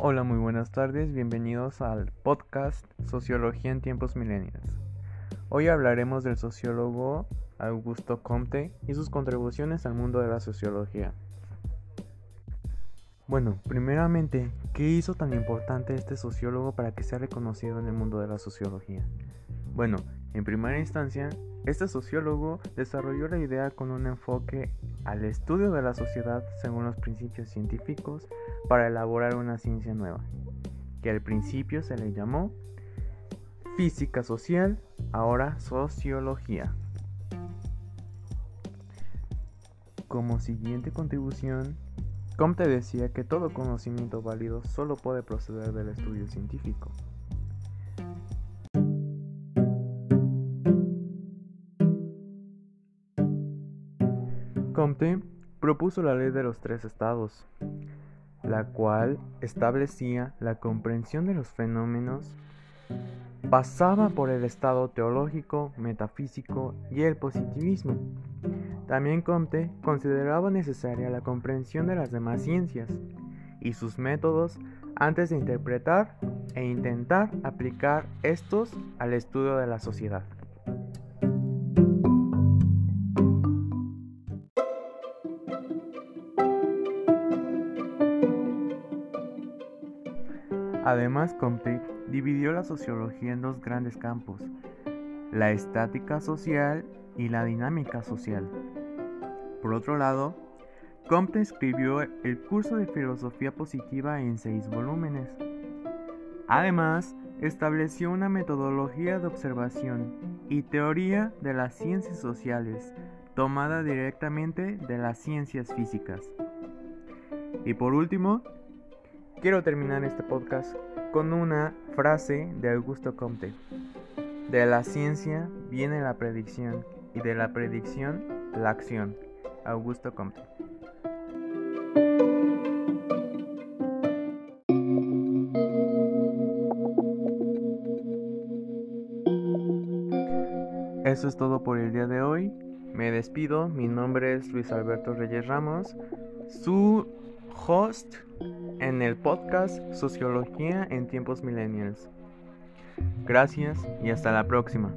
Hola, muy buenas tardes, bienvenidos al podcast Sociología en tiempos millennials. Hoy hablaremos del sociólogo Augusto Comte y sus contribuciones al mundo de la sociología. Bueno, primeramente, ¿qué hizo tan importante este sociólogo para que sea reconocido en el mundo de la sociología? Bueno, en primera instancia, este sociólogo desarrolló la idea con un enfoque al estudio de la sociedad según los principios científicos para elaborar una ciencia nueva, que al principio se le llamó física social, ahora sociología. Como siguiente contribución, Comte decía que todo conocimiento válido solo puede proceder del estudio científico. Comte propuso la ley de los tres estados, la cual establecía la comprensión de los fenómenos pasaba por el estado teológico, metafísico y el positivismo. También Comte consideraba necesaria la comprensión de las demás ciencias y sus métodos antes de interpretar e intentar aplicar estos al estudio de la sociedad. Además, Comte dividió la sociología en dos grandes campos, la estática social y la dinámica social. Por otro lado, Comte escribió el curso de filosofía positiva en seis volúmenes. Además, estableció una metodología de observación y teoría de las ciencias sociales tomada directamente de las ciencias físicas. Y por último, Quiero terminar este podcast con una frase de Augusto Comte. De la ciencia viene la predicción y de la predicción la acción. Augusto Comte. Eso es todo por el día de hoy. Me despido. Mi nombre es Luis Alberto Reyes Ramos, su host en el podcast Sociología en tiempos millennials. Gracias y hasta la próxima.